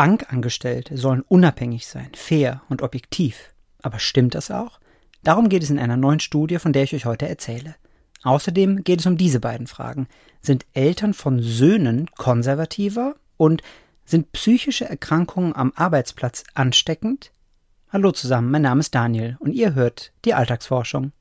Bankangestellte sollen unabhängig sein, fair und objektiv. Aber stimmt das auch? Darum geht es in einer neuen Studie, von der ich euch heute erzähle. Außerdem geht es um diese beiden Fragen. Sind Eltern von Söhnen konservativer und sind psychische Erkrankungen am Arbeitsplatz ansteckend? Hallo zusammen, mein Name ist Daniel und ihr hört die Alltagsforschung.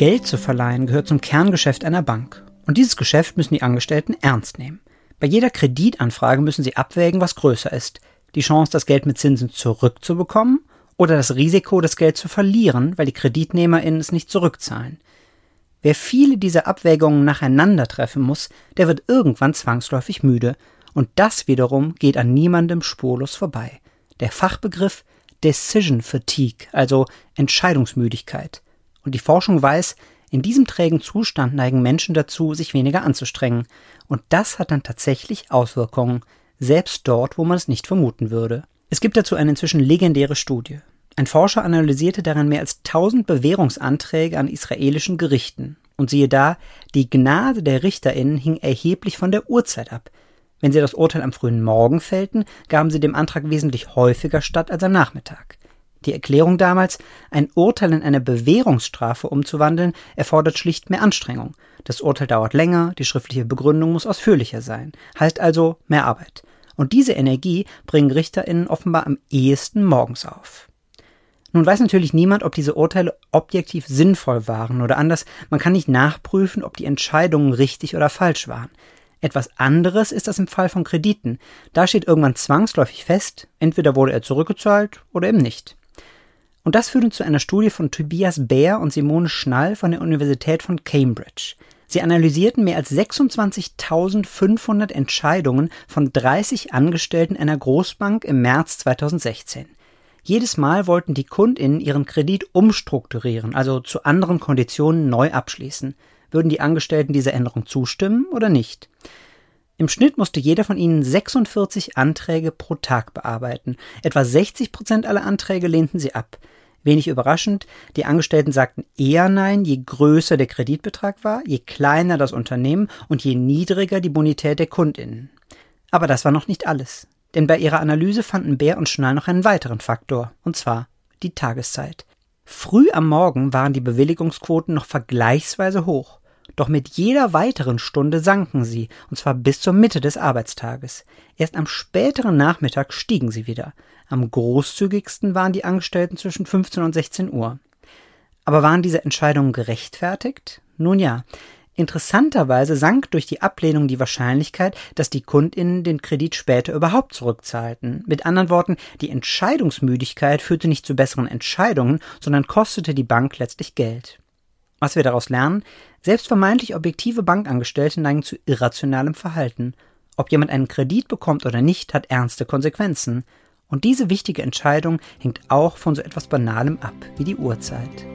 Geld zu verleihen gehört zum Kerngeschäft einer Bank. Und dieses Geschäft müssen die Angestellten ernst nehmen. Bei jeder Kreditanfrage müssen sie abwägen, was größer ist. Die Chance, das Geld mit Zinsen zurückzubekommen oder das Risiko, das Geld zu verlieren, weil die KreditnehmerInnen es nicht zurückzahlen. Wer viele dieser Abwägungen nacheinander treffen muss, der wird irgendwann zwangsläufig müde. Und das wiederum geht an niemandem spurlos vorbei. Der Fachbegriff Decision Fatigue, also Entscheidungsmüdigkeit. Und die Forschung weiß, in diesem trägen Zustand neigen Menschen dazu, sich weniger anzustrengen. Und das hat dann tatsächlich Auswirkungen, selbst dort, wo man es nicht vermuten würde. Es gibt dazu eine inzwischen legendäre Studie. Ein Forscher analysierte darin mehr als 1000 Bewährungsanträge an israelischen Gerichten. Und siehe da, die Gnade der RichterInnen hing erheblich von der Uhrzeit ab. Wenn sie das Urteil am frühen Morgen fällten, gaben sie dem Antrag wesentlich häufiger statt als am Nachmittag. Die Erklärung damals, ein Urteil in eine Bewährungsstrafe umzuwandeln, erfordert schlicht mehr Anstrengung. Das Urteil dauert länger, die schriftliche Begründung muss ausführlicher sein, heißt also mehr Arbeit. Und diese Energie bringen RichterInnen offenbar am ehesten morgens auf. Nun weiß natürlich niemand, ob diese Urteile objektiv sinnvoll waren oder anders, man kann nicht nachprüfen, ob die Entscheidungen richtig oder falsch waren. Etwas anderes ist das im Fall von Krediten. Da steht irgendwann zwangsläufig fest, entweder wurde er zurückgezahlt oder eben nicht. Und das führte zu einer Studie von Tobias Baer und Simone Schnall von der Universität von Cambridge. Sie analysierten mehr als 26.500 Entscheidungen von 30 Angestellten einer Großbank im März 2016. Jedes Mal wollten die KundInnen ihren Kredit umstrukturieren, also zu anderen Konditionen neu abschließen. Würden die Angestellten dieser Änderung zustimmen oder nicht? Im Schnitt musste jeder von ihnen 46 Anträge pro Tag bearbeiten. Etwa 60 Prozent aller Anträge lehnten sie ab. Wenig überraschend, die Angestellten sagten eher Nein, je größer der Kreditbetrag war, je kleiner das Unternehmen und je niedriger die Bonität der Kundinnen. Aber das war noch nicht alles. Denn bei ihrer Analyse fanden Bär und Schnall noch einen weiteren Faktor, und zwar die Tageszeit. Früh am Morgen waren die Bewilligungsquoten noch vergleichsweise hoch. Doch mit jeder weiteren Stunde sanken sie, und zwar bis zur Mitte des Arbeitstages. Erst am späteren Nachmittag stiegen sie wieder. Am großzügigsten waren die Angestellten zwischen 15 und 16 Uhr. Aber waren diese Entscheidungen gerechtfertigt? Nun ja. Interessanterweise sank durch die Ablehnung die Wahrscheinlichkeit, dass die Kundinnen den Kredit später überhaupt zurückzahlten. Mit anderen Worten, die Entscheidungsmüdigkeit führte nicht zu besseren Entscheidungen, sondern kostete die Bank letztlich Geld. Was wir daraus lernen, selbst vermeintlich objektive Bankangestellte neigen zu irrationalem Verhalten. Ob jemand einen Kredit bekommt oder nicht, hat ernste Konsequenzen. Und diese wichtige Entscheidung hängt auch von so etwas Banalem ab wie die Uhrzeit.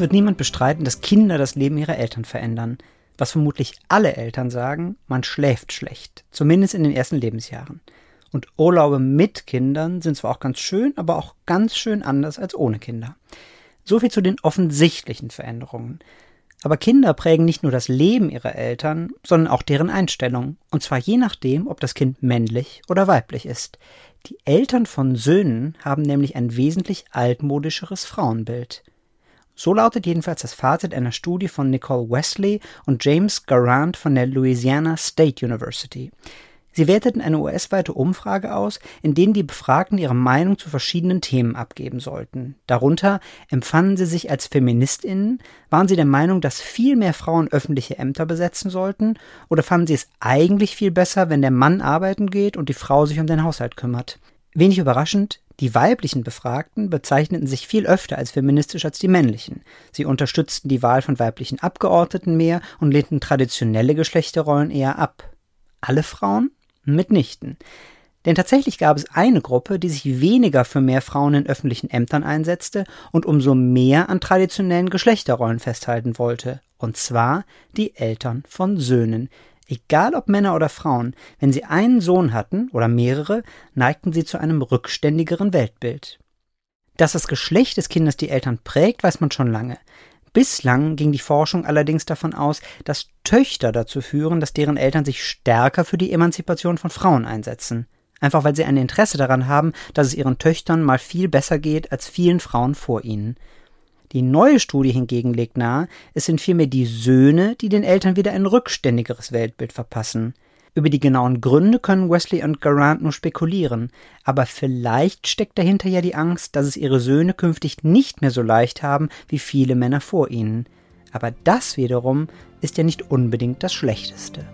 Wird niemand bestreiten, dass Kinder das Leben ihrer Eltern verändern. Was vermutlich alle Eltern sagen, man schläft schlecht, zumindest in den ersten Lebensjahren. Und Urlaube mit Kindern sind zwar auch ganz schön, aber auch ganz schön anders als ohne Kinder. So viel zu den offensichtlichen Veränderungen. Aber Kinder prägen nicht nur das Leben ihrer Eltern, sondern auch deren Einstellung. Und zwar je nachdem, ob das Kind männlich oder weiblich ist. Die Eltern von Söhnen haben nämlich ein wesentlich altmodischeres Frauenbild. So lautet jedenfalls das Fazit einer Studie von Nicole Wesley und James Garant von der Louisiana State University. Sie werteten eine US-weite Umfrage aus, in denen die Befragten ihre Meinung zu verschiedenen Themen abgeben sollten. Darunter empfanden sie sich als Feministinnen, waren sie der Meinung, dass viel mehr Frauen öffentliche Ämter besetzen sollten, oder fanden sie es eigentlich viel besser, wenn der Mann arbeiten geht und die Frau sich um den Haushalt kümmert. Wenig überraschend, die weiblichen Befragten bezeichneten sich viel öfter als feministisch als die männlichen. Sie unterstützten die Wahl von weiblichen Abgeordneten mehr und lehnten traditionelle Geschlechterrollen eher ab. Alle Frauen? Mitnichten. Denn tatsächlich gab es eine Gruppe, die sich weniger für mehr Frauen in öffentlichen Ämtern einsetzte und umso mehr an traditionellen Geschlechterrollen festhalten wollte, und zwar die Eltern von Söhnen. Egal ob Männer oder Frauen, wenn sie einen Sohn hatten oder mehrere, neigten sie zu einem rückständigeren Weltbild. Dass das Geschlecht des Kindes die Eltern prägt, weiß man schon lange. Bislang ging die Forschung allerdings davon aus, dass Töchter dazu führen, dass deren Eltern sich stärker für die Emanzipation von Frauen einsetzen einfach weil sie ein Interesse daran haben, dass es ihren Töchtern mal viel besser geht als vielen Frauen vor ihnen. Die neue Studie hingegen legt nahe, es sind vielmehr die Söhne, die den Eltern wieder ein rückständigeres Weltbild verpassen. Über die genauen Gründe können Wesley und Garant nur spekulieren, aber vielleicht steckt dahinter ja die Angst, dass es ihre Söhne künftig nicht mehr so leicht haben wie viele Männer vor ihnen. Aber das wiederum ist ja nicht unbedingt das Schlechteste.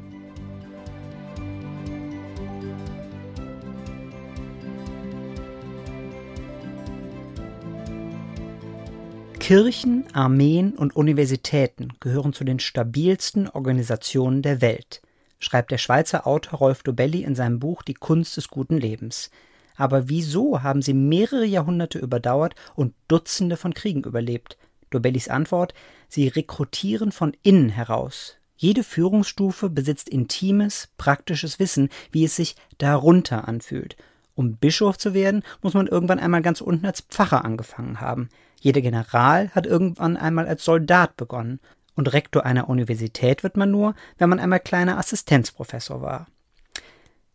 Kirchen, Armeen und Universitäten gehören zu den stabilsten Organisationen der Welt, schreibt der Schweizer Autor Rolf Dobelli in seinem Buch Die Kunst des guten Lebens. Aber wieso haben sie mehrere Jahrhunderte überdauert und Dutzende von Kriegen überlebt? Dobellis Antwort: Sie rekrutieren von innen heraus. Jede Führungsstufe besitzt intimes, praktisches Wissen, wie es sich darunter anfühlt. Um Bischof zu werden, muss man irgendwann einmal ganz unten als Pfarrer angefangen haben. Jeder General hat irgendwann einmal als Soldat begonnen, und Rektor einer Universität wird man nur, wenn man einmal kleiner Assistenzprofessor war.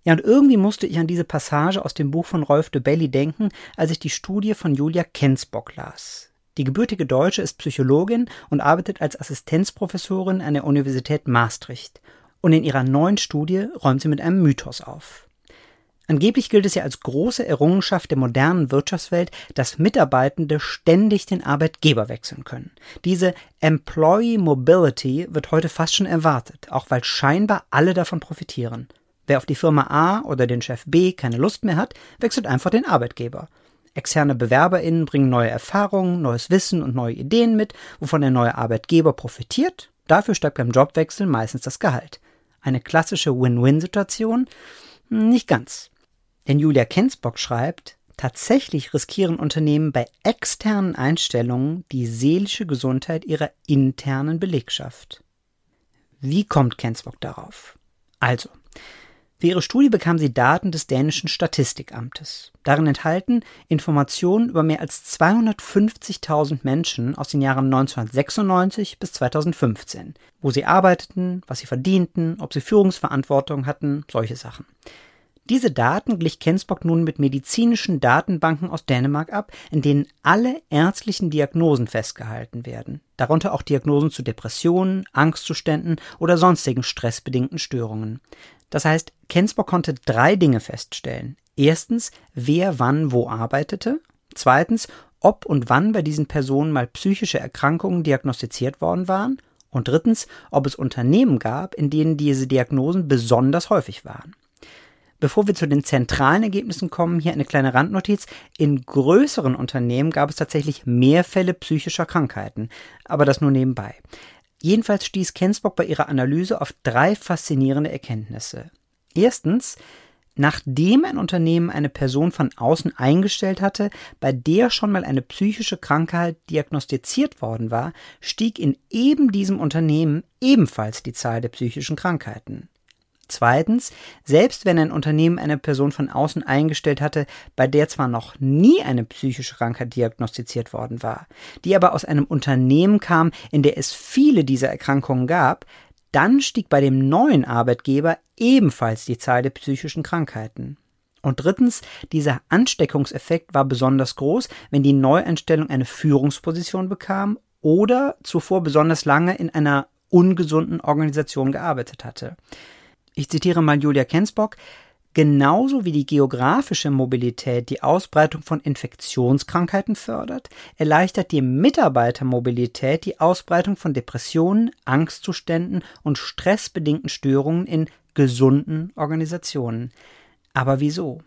Ja, und irgendwie musste ich an diese Passage aus dem Buch von Rolf de Belli denken, als ich die Studie von Julia Kensbock las. Die gebürtige Deutsche ist Psychologin und arbeitet als Assistenzprofessorin an der Universität Maastricht. Und in ihrer neuen Studie räumt sie mit einem Mythos auf. Angeblich gilt es ja als große Errungenschaft der modernen Wirtschaftswelt, dass Mitarbeitende ständig den Arbeitgeber wechseln können. Diese Employee Mobility wird heute fast schon erwartet, auch weil scheinbar alle davon profitieren. Wer auf die Firma A oder den Chef B keine Lust mehr hat, wechselt einfach den Arbeitgeber. Externe BewerberInnen bringen neue Erfahrungen, neues Wissen und neue Ideen mit, wovon der neue Arbeitgeber profitiert. Dafür steigt beim Jobwechsel meistens das Gehalt. Eine klassische Win-Win-Situation? Nicht ganz. Denn Julia Kensbock schreibt, tatsächlich riskieren Unternehmen bei externen Einstellungen die seelische Gesundheit ihrer internen Belegschaft. Wie kommt Kensbock darauf? Also, für ihre Studie bekam sie Daten des dänischen Statistikamtes. Darin enthalten Informationen über mehr als 250.000 Menschen aus den Jahren 1996 bis 2015, wo sie arbeiteten, was sie verdienten, ob sie Führungsverantwortung hatten, solche Sachen. Diese Daten glich Kensbock nun mit medizinischen Datenbanken aus Dänemark ab, in denen alle ärztlichen Diagnosen festgehalten werden, darunter auch Diagnosen zu Depressionen, Angstzuständen oder sonstigen stressbedingten Störungen. Das heißt, Kensbock konnte drei Dinge feststellen. Erstens, wer wann wo arbeitete. Zweitens, ob und wann bei diesen Personen mal psychische Erkrankungen diagnostiziert worden waren. Und drittens, ob es Unternehmen gab, in denen diese Diagnosen besonders häufig waren. Bevor wir zu den zentralen Ergebnissen kommen, hier eine kleine Randnotiz. In größeren Unternehmen gab es tatsächlich mehr Fälle psychischer Krankheiten, aber das nur nebenbei. Jedenfalls stieß Kensbock bei ihrer Analyse auf drei faszinierende Erkenntnisse. Erstens, nachdem ein Unternehmen eine Person von außen eingestellt hatte, bei der schon mal eine psychische Krankheit diagnostiziert worden war, stieg in eben diesem Unternehmen ebenfalls die Zahl der psychischen Krankheiten. Zweitens, selbst wenn ein Unternehmen eine Person von außen eingestellt hatte, bei der zwar noch nie eine psychische Krankheit diagnostiziert worden war, die aber aus einem Unternehmen kam, in der es viele dieser Erkrankungen gab, dann stieg bei dem neuen Arbeitgeber ebenfalls die Zahl der psychischen Krankheiten. Und drittens, dieser Ansteckungseffekt war besonders groß, wenn die Neueinstellung eine Führungsposition bekam oder zuvor besonders lange in einer ungesunden Organisation gearbeitet hatte. Ich zitiere mal Julia Kensbock. Genauso wie die geografische Mobilität die Ausbreitung von Infektionskrankheiten fördert, erleichtert die Mitarbeitermobilität die Ausbreitung von Depressionen, Angstzuständen und stressbedingten Störungen in gesunden Organisationen. Aber wieso?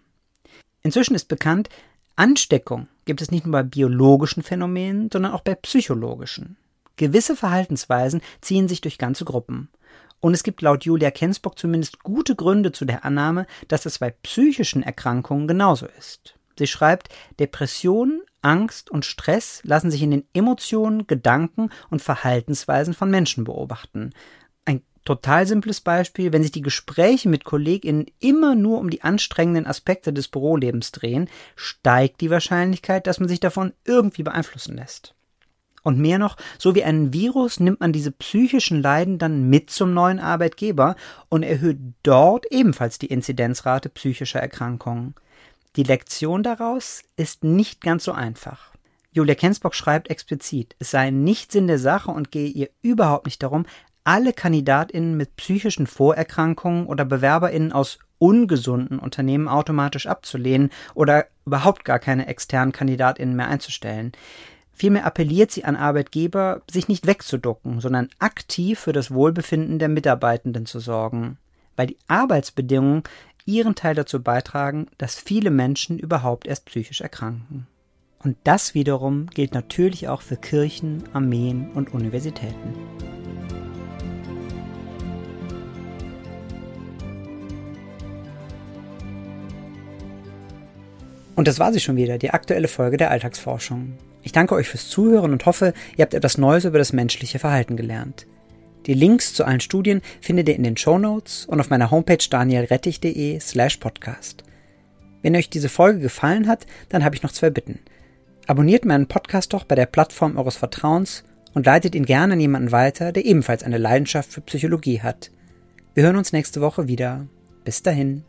Inzwischen ist bekannt, Ansteckung gibt es nicht nur bei biologischen Phänomenen, sondern auch bei psychologischen. Gewisse Verhaltensweisen ziehen sich durch ganze Gruppen. Und es gibt laut Julia Kensbock zumindest gute Gründe zu der Annahme, dass es bei psychischen Erkrankungen genauso ist. Sie schreibt, Depressionen, Angst und Stress lassen sich in den Emotionen, Gedanken und Verhaltensweisen von Menschen beobachten. Ein total simples Beispiel, wenn sich die Gespräche mit KollegInnen immer nur um die anstrengenden Aspekte des Bürolebens drehen, steigt die Wahrscheinlichkeit, dass man sich davon irgendwie beeinflussen lässt. Und mehr noch, so wie ein Virus nimmt man diese psychischen Leiden dann mit zum neuen Arbeitgeber und erhöht dort ebenfalls die Inzidenzrate psychischer Erkrankungen. Die Lektion daraus ist nicht ganz so einfach. Julia Kensbock schreibt explizit, es sei nicht Sinn der Sache und gehe ihr überhaupt nicht darum, alle KandidatInnen mit psychischen Vorerkrankungen oder BewerberInnen aus ungesunden Unternehmen automatisch abzulehnen oder überhaupt gar keine externen KandidatInnen mehr einzustellen. Vielmehr appelliert sie an Arbeitgeber, sich nicht wegzuducken, sondern aktiv für das Wohlbefinden der Mitarbeitenden zu sorgen, weil die Arbeitsbedingungen ihren Teil dazu beitragen, dass viele Menschen überhaupt erst psychisch erkranken. Und das wiederum gilt natürlich auch für Kirchen, Armeen und Universitäten. Und das war sie schon wieder, die aktuelle Folge der Alltagsforschung. Ich danke euch fürs Zuhören und hoffe, ihr habt etwas Neues über das menschliche Verhalten gelernt. Die Links zu allen Studien findet ihr in den Show Notes und auf meiner Homepage danielrettich.de slash podcast. Wenn euch diese Folge gefallen hat, dann habe ich noch zwei Bitten. Abonniert meinen Podcast doch bei der Plattform eures Vertrauens und leitet ihn gerne an jemanden weiter, der ebenfalls eine Leidenschaft für Psychologie hat. Wir hören uns nächste Woche wieder. Bis dahin.